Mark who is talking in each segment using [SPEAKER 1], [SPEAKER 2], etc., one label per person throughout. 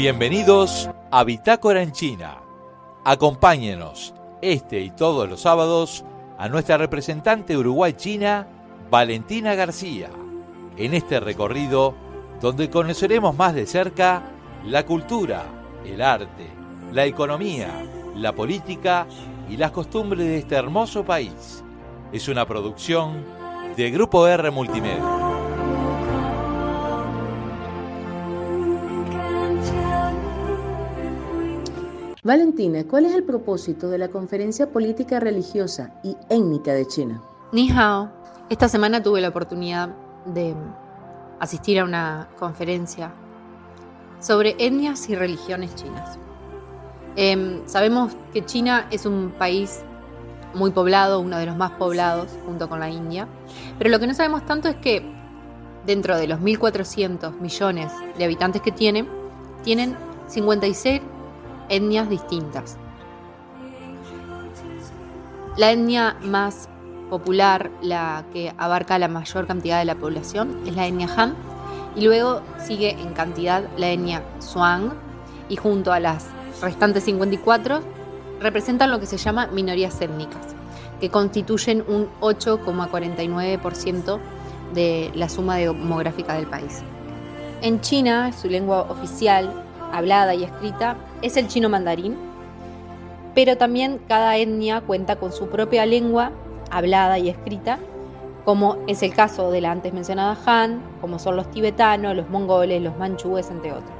[SPEAKER 1] Bienvenidos a Bitácora en China. Acompáñenos este y todos los sábados a nuestra representante Uruguay-China, Valentina García, en este recorrido donde conoceremos más de cerca la cultura, el arte, la economía, la política y las costumbres de este hermoso país. Es una producción de Grupo R Multimedia.
[SPEAKER 2] Valentina, ¿cuál es el propósito de la Conferencia Política Religiosa y Étnica de China?
[SPEAKER 3] Ni hao. Esta semana tuve la oportunidad de asistir a una conferencia sobre etnias y religiones chinas. Em, sabemos que China es un país muy poblado, uno de los más poblados junto con la India, pero lo que no sabemos tanto es que dentro de los 1.400 millones de habitantes que tiene, tienen 56 etnias distintas. La etnia más popular, la que abarca la mayor cantidad de la población, es la etnia Han, y luego sigue en cantidad la etnia Zhuang, y junto a las restantes 54 representan lo que se llama minorías étnicas, que constituyen un 8,49% de la suma demográfica del país. En China, su lengua oficial, hablada y escrita, es el chino mandarín, pero también cada etnia cuenta con su propia lengua hablada y escrita, como es el caso de la antes mencionada Han, como son los tibetanos, los mongoles, los manchúes, entre otros.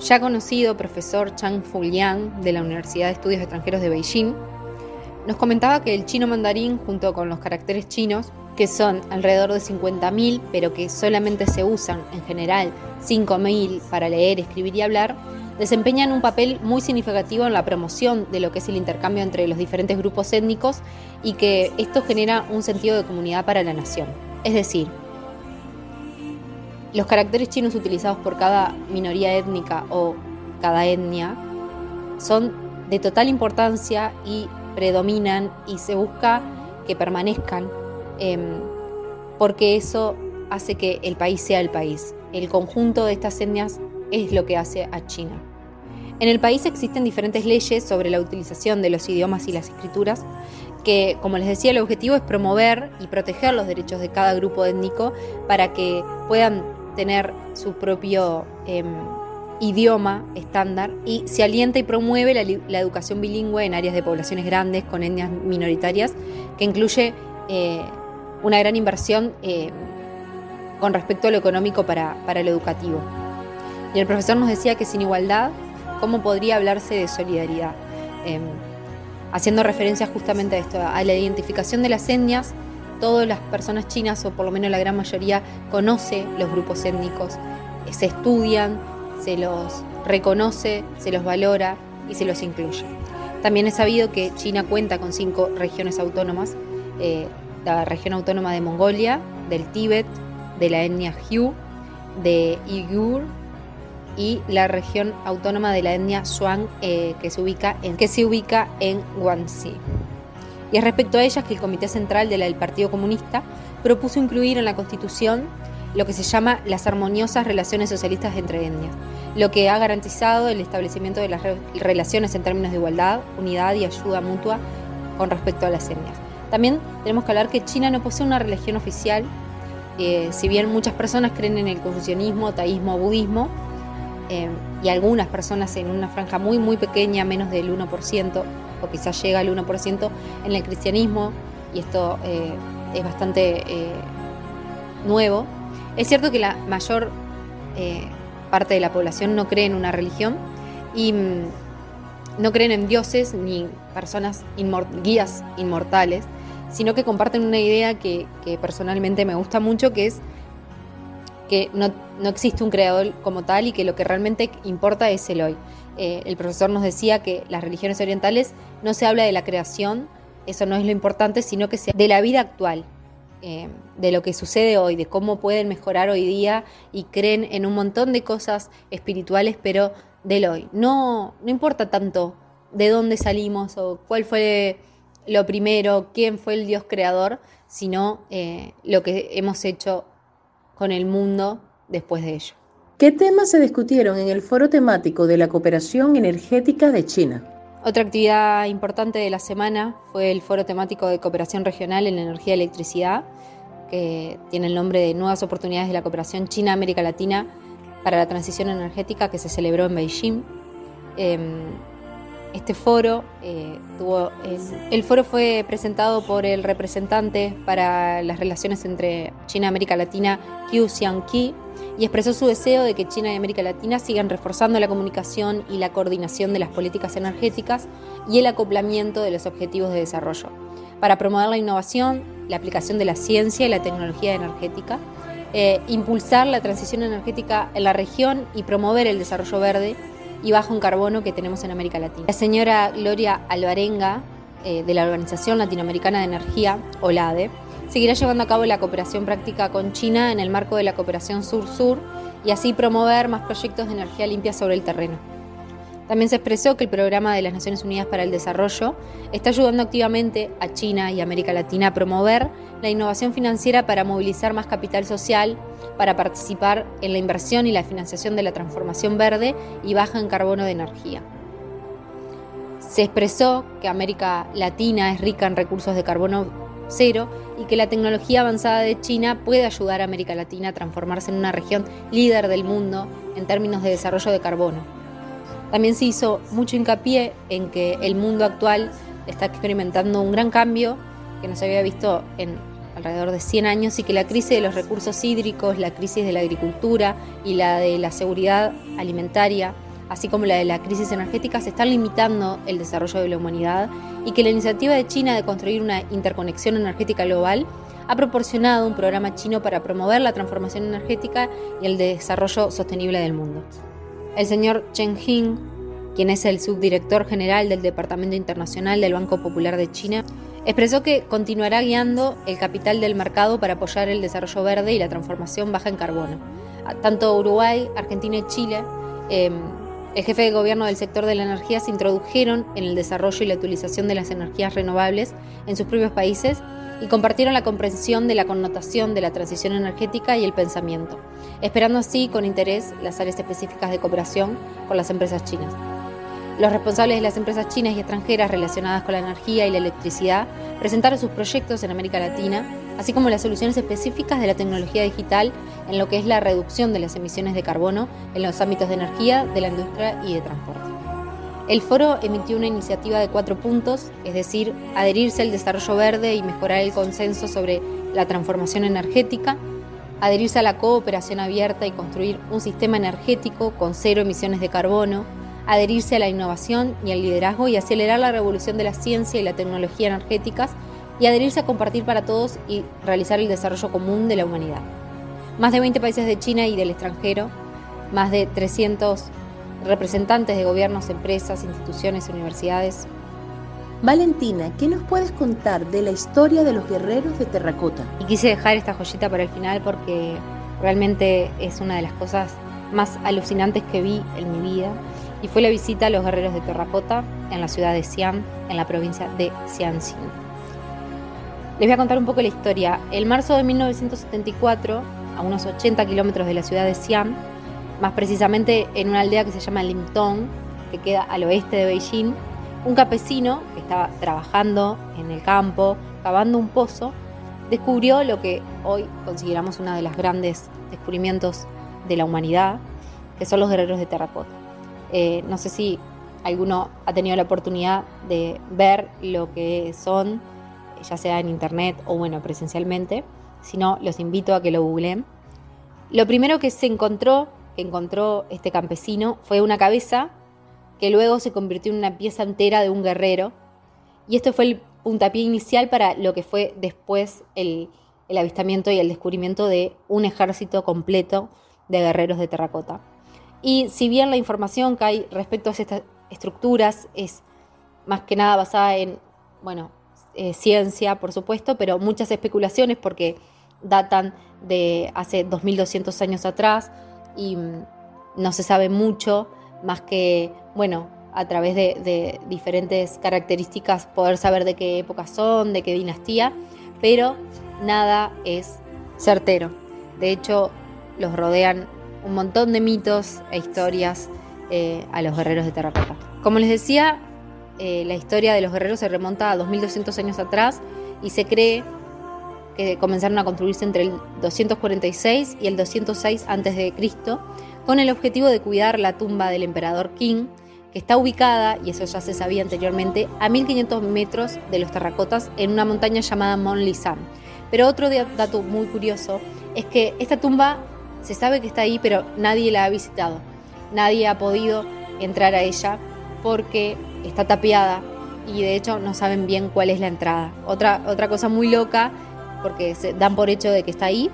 [SPEAKER 3] Ya conocido profesor Chang Fuliang de la Universidad de Estudios Extranjeros de Beijing, nos comentaba que el chino mandarín, junto con los caracteres chinos, que son alrededor de 50.000, pero que solamente se usan en general 5.000 para leer, escribir y hablar, desempeñan un papel muy significativo en la promoción de lo que es el intercambio entre los diferentes grupos étnicos y que esto genera un sentido de comunidad para la nación. Es decir, los caracteres chinos utilizados por cada minoría étnica o cada etnia son de total importancia y predominan y se busca que permanezcan em, porque eso hace que el país sea el país. El conjunto de estas etnias es lo que hace a China. En el país existen diferentes leyes sobre la utilización de los idiomas y las escrituras, que, como les decía, el objetivo es promover y proteger los derechos de cada grupo étnico para que puedan tener su propio em, idioma estándar y se alienta y promueve la, educación bilingüe en áreas de poblaciones grandes con etnias minoritarias, que incluye eh, una gran inversión eh, con respecto a lo económico para, para lo educativo. Y el profesor nos decía que sin igualdad, ¿cómo podría hablarse de solidaridad? Em, haciendo referencia justamente a esto, a la identificación de las etnias, todas las personas chinas, o por lo menos la gran mayoría, conoce los grupos étnicos, se estudian, se los reconoce, se los valora y se los incluye. También es sabido que China cuenta con cinco regiones autónomas, eh, la región autónoma de Mongolia, del Tíbet, de la etnia Hu, de Uyghur, y la región autónoma de la etnia Zhuang eh, que, se ubica en, que se ubica en Guangxi. Y es respecto a ellas que el Comité Central del Partido Comunista propuso incluir en la Constitución lo que se llama las armoniosas relaciones socialistas entre etnias, lo que ha garantizado el establecimiento de las relaciones en términos de igualdad, unidad y ayuda mutua con respecto a las etnias. También tenemos que hablar que China no posee una religión oficial, eh, si bien muchas personas creen en el confucianismo, taísmo, budismo, Em, y algunas personas en una franja muy muy pequeña, menos del 1%, o quizás llega al 1% en el cristianismo, y esto eh, es bastante eh, nuevo. Es cierto que la mayor eh, parte de la población no cree en una religión y mm, no creen en dioses ni personas guías inmortales, sino que comparten una idea que personalmente me gusta mucho, que es que no, existe un creador como tal y que lo que realmente importa es el hoy. Eh, el profesor nos decía que las religiones orientales no se habla de la creación, eso no es lo importante, sino que se de la vida actual, eh, de lo que sucede hoy, de cómo pueden mejorar hoy día y creen en un montón de cosas espirituales, pero del hoy. No, no importa tanto de dónde salimos o cuál fue lo primero, quién fue el Dios creador, sino eh, lo que hemos hecho con el mundo después de ello.
[SPEAKER 2] ¿Qué temas se discutieron en el foro temático de la cooperación energética de China?
[SPEAKER 3] Otra actividad importante de la semana fue el foro temático de cooperación regional en energía y electricidad, que tiene el nombre de Nuevas oportunidades de la cooperación China-América Latina para la transición energética que se celebró en Beijing. Em, este foro eh, el, foro fue presentado por el representante para las relaciones entre China y América Latina, Qiu Xiangqi, y expresó su deseo de que China y América Latina sigan reforzando la comunicación y la coordinación de las políticas energéticas y el acoplamiento de los objetivos de desarrollo, para promover la innovación, la aplicación de la ciencia y la tecnología energética, eh, impulsar la transición energética en la región y promover el desarrollo verde y bajo en carbono que tenemos en América Latina. La señora Gloria Alvarenga, eh, de la Organización Latinoamericana de Energía, OLADE, seguirá llevando a cabo la cooperación práctica con China en el marco de la cooperación sur-sur y así promover más proyectos de energía limpia sobre el terreno. También se expresó que el Programa de las Naciones Unidas para el Desarrollo está ayudando activamente a China y América Latina a promover la innovación financiera para movilizar más capital social, para participar en la inversión y la financiación de la transformación verde y baja en carbono de energía. Se expresó que América Latina es rica en recursos de carbono cero y que la tecnología avanzada de China puede ayudar a América Latina a transformarse en una región líder del mundo en términos de desarrollo de carbono. También se hizo mucho hincapié en que el mundo actual está experimentando un gran cambio que no se había visto en alrededor de 100 años y que la crisis de los recursos hídricos, la crisis de la agricultura y la de la seguridad alimentaria, así como la de la crisis energética, se están limitando el desarrollo de la humanidad y que la iniciativa de China de construir una interconexión energética global ha proporcionado un programa chino para promover la transformación energética y el desarrollo sostenible del mundo. El señor Chen Jing, quien es el subdirector general del Departamento Internacional del Banco Popular de China, expresó que continuará guiando el capital del mercado para apoyar el desarrollo verde y la transformación baja en carbono. Tanto Uruguay, Argentina y Chile, em, el jefe de gobierno del sector de la energía, se introdujeron en el desarrollo y la utilización de las energías renovables en sus propios países y compartieron la comprensión de la connotación de la transición energética y el pensamiento, esperando así con interés las áreas específicas de cooperación con las empresas chinas. Los responsables de las empresas chinas y extranjeras relacionadas con la energía y la electricidad presentaron sus proyectos en América Latina, así como las soluciones específicas de la tecnología digital en lo que es la reducción de las emisiones de carbono en los ámbitos de energía, de la industria y de transporte. El foro emitió una iniciativa de cuatro puntos, es decir, adherirse al desarrollo verde y mejorar el consenso sobre la transformación energética, adherirse a la cooperación abierta y construir un sistema energético con cero emisiones de carbono, adherirse a la innovación y al liderazgo y acelerar la revolución de la ciencia y la tecnología energéticas y adherirse a compartir para todos y realizar el desarrollo común de la humanidad. Más de 20 países de China y del extranjero, más de 300 representantes de gobiernos, empresas, instituciones, universidades.
[SPEAKER 2] Valentina, ¿qué nos puedes contar de la historia de los guerreros de terracota?
[SPEAKER 3] Y quise dejar esta joyita para el final porque realmente es una de las cosas más alucinantes que vi en mi vida y fue la visita a los guerreros de terracota en la ciudad de Xi'an, en la provincia de Xianxin. Les voy a contar un poco la historia. El marzo de 1974, a unos 80 kilómetros de la ciudad de Xi'an, más precisamente en una aldea que se llama Limtong, que queda al oeste de Beijing, un campesino que estaba trabajando en el campo, cavando un pozo, descubrió lo que hoy consideramos uno de los grandes descubrimientos de la humanidad, que son los guerreros de terracota. Eh, no sé si alguno ha tenido la oportunidad de ver lo que son, ya sea en internet o bueno, presencialmente, si no, los invito a que lo googleen. Lo primero que se encontró que encontró este campesino fue una cabeza que luego se convirtió en una pieza entera de un guerrero. Y esto fue el puntapié inicial para lo que fue después el, avistamiento y el descubrimiento de un ejército completo de guerreros de terracota. Y si bien la información que hay respecto a estas estructuras es más que nada basada en, bueno, eh, ciencia, por supuesto, pero muchas especulaciones porque datan de hace 2200 años atrás, y mm, no se sabe mucho más que, bueno, a través de, diferentes características poder saber de qué época son, de qué dinastía, pero nada es certero. De hecho, los rodean un montón de mitos e historias eh, a los guerreros de terracota. Como les decía, eh, la historia de los guerreros se remonta a 2200 años atrás y se cree que comenzaron a construirse entre el 246 y el 206 a.C., con el objetivo de cuidar la tumba del emperador King, que está ubicada, y eso ya se sabía anteriormente, a 1500 metros de los terracotas en una montaña llamada Mont Lisan. Pero otro dato muy curioso es que esta tumba se sabe que está ahí, pero nadie la ha visitado. Nadie ha podido entrar a ella porque está tapiada y de hecho no saben bien cuál es la entrada. Otra, otra cosa muy loca porque se dan por hecho de que está ahí,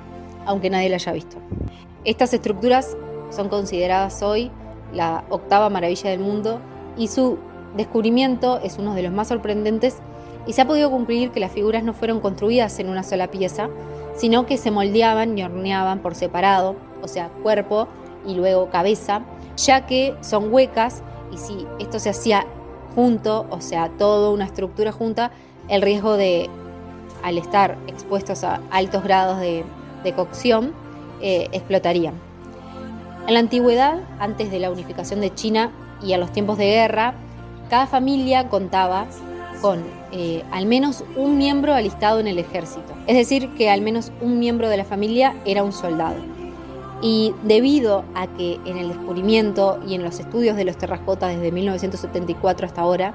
[SPEAKER 3] aunque nadie la haya visto. Estas estructuras son consideradas hoy la octava maravilla del mundo y su descubrimiento es uno de los más sorprendentes y se ha podido concluir que las figuras no fueron construidas en una sola pieza, sino que se moldeaban y horneaban por separado, o sea, cuerpo y luego cabeza, ya que son huecas y si esto se hacía junto, o sea, toda una estructura junta, el riesgo de, al estar expuestos a altos grados de, cocción, eh, explotarían. En la antigüedad, antes de la unificación de China y a los tiempos de guerra, cada familia contaba con eh, al menos un miembro alistado en el ejército. Es decir, que al menos un miembro de la familia era un soldado. Y debido a que en el descubrimiento y en los estudios de los terracotas desde 1974 hasta ahora,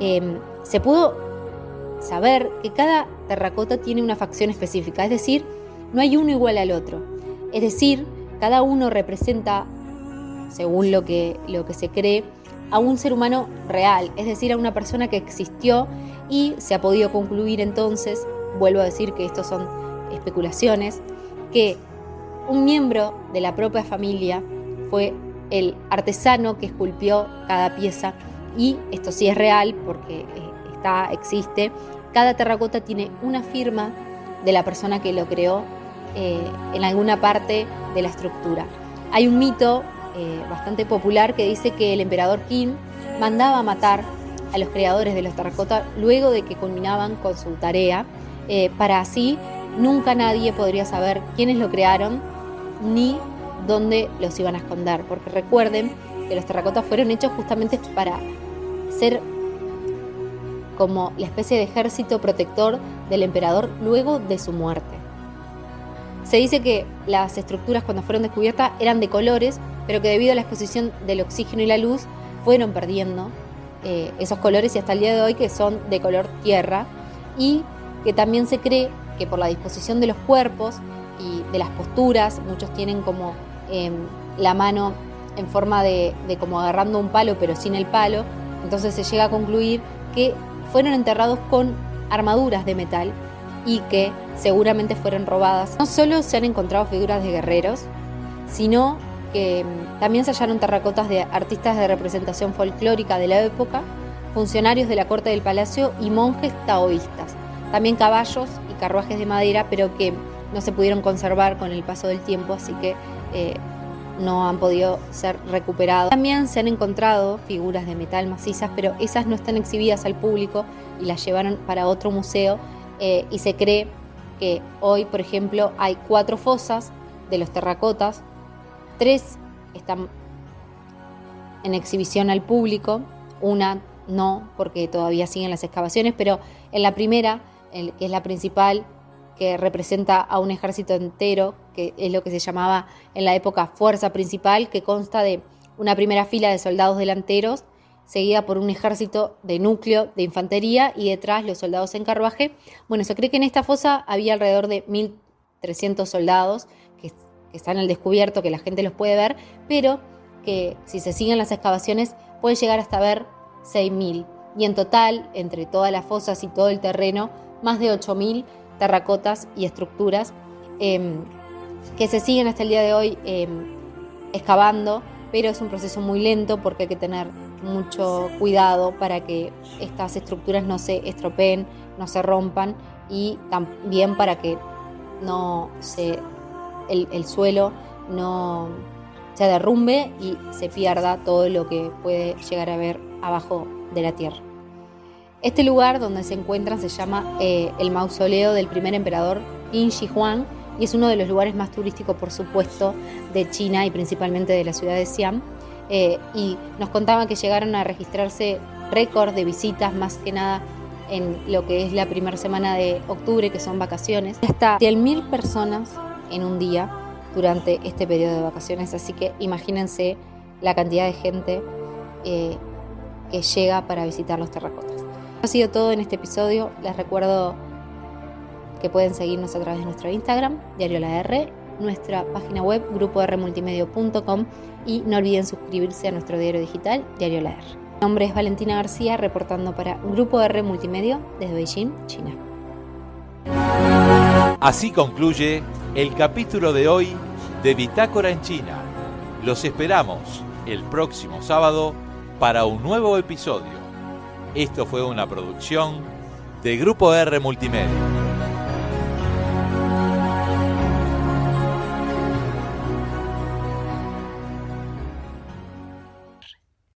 [SPEAKER 3] em, se pudo saber que cada terracota tiene una facción específica, es decir, no hay uno igual al otro. Es decir, cada uno representa, según lo que, lo que se cree, a un ser humano real, es decir, a una persona que existió y se ha podido concluir entonces, vuelvo a decir que estos son especulaciones, que un miembro de la propia familia fue el artesano que esculpió cada pieza y esto sí es real porque eh, está, existe. Cada terracota tiene una firma de la persona que lo creó eh, en alguna parte de la estructura. Hay un mito eh, bastante popular que dice que el emperador Qin mandaba matar a los creadores de los terracotas luego de que culminaban con su tarea, eh, para así nunca nadie podría saber quiénes lo crearon ni dónde los iban a esconder, porque recuerden que los terracotas fueron hechos justamente para ser como la especie de ejército protector del emperador luego de su muerte. Se dice que las estructuras cuando fueron descubiertas eran de colores, pero que debido a la exposición del oxígeno y la luz fueron perdiendo eh, esos colores y hasta el día de hoy que son de color tierra y que también se cree que por la disposición de los cuerpos y de las posturas, muchos tienen como em, la mano en forma de, de como agarrando un palo pero sin el palo, entonces se llega a concluir que fueron enterrados con armaduras de metal y que seguramente fueron robadas. No solo se han encontrado figuras de guerreros, sino que mm, también se hallaron terracotas de artistas de representación folclórica de la época, funcionarios de la corte del palacio y monjes taoístas. También caballos y carruajes de madera, pero que no se pudieron conservar con el paso del tiempo, así que eh, no han podido ser recuperados. También se han encontrado figuras de metal macizas, pero esas no están exhibidas al público y las llevaron para otro museo eh, y se cree que hoy, por ejemplo, hay cuatro fosas de los terracotas, tres están en exhibición al público, una no, porque todavía siguen las excavaciones, pero en la primera, que es la principal, que representa a un ejército entero, que es lo que se llamaba en la época fuerza principal, que consta de una primera fila de soldados delanteros seguida por un ejército de núcleo de infantería y detrás los soldados en carruaje. Bueno, se cree que en esta fosa había alrededor de 1.300 soldados que, están al descubierto, que la gente los puede ver, pero que si se siguen las excavaciones puede llegar hasta ver 6.000. Y en total, entre todas las fosas y todo el terreno, más de 8.000 terracotas y estructuras em, que se siguen hasta el día de hoy em, excavando, pero es un proceso muy lento porque hay que tener mucho cuidado para que estas estructuras no se estropeen, no se rompan y también para que no se, el, suelo no se derrumbe y se pierda todo lo que puede llegar a ver abajo de la tierra. Este lugar donde se encuentran se llama eh, el mausoleo del primer emperador Qin Shi Huang y es uno de los lugares más turísticos, por supuesto, de China y principalmente de la ciudad de Xi'an. Eh, y nos contaba que llegaron a registrarse récord de visitas, más que nada en lo que es la primera semana de octubre, que son vacaciones. Hasta 100.000 personas en un día durante este periodo de vacaciones, así que imagínense la cantidad de gente eh, que llega para visitar los terracotas. Ha sido todo en este episodio. Les recuerdo que pueden seguirnos a través de nuestro Instagram, Diario La R, nuestra página web, grupormultimedio.com y no olviden suscribirse a nuestro diario digital, Diario La R. Mi nombre es Valentina García, reportando para Grupo R Multimedio desde Beijing, China.
[SPEAKER 1] Así concluye el capítulo de hoy de Bitácora en China. Los esperamos el próximo sábado para un nuevo episodio. Esto fue una producción de Grupo R Multimedia.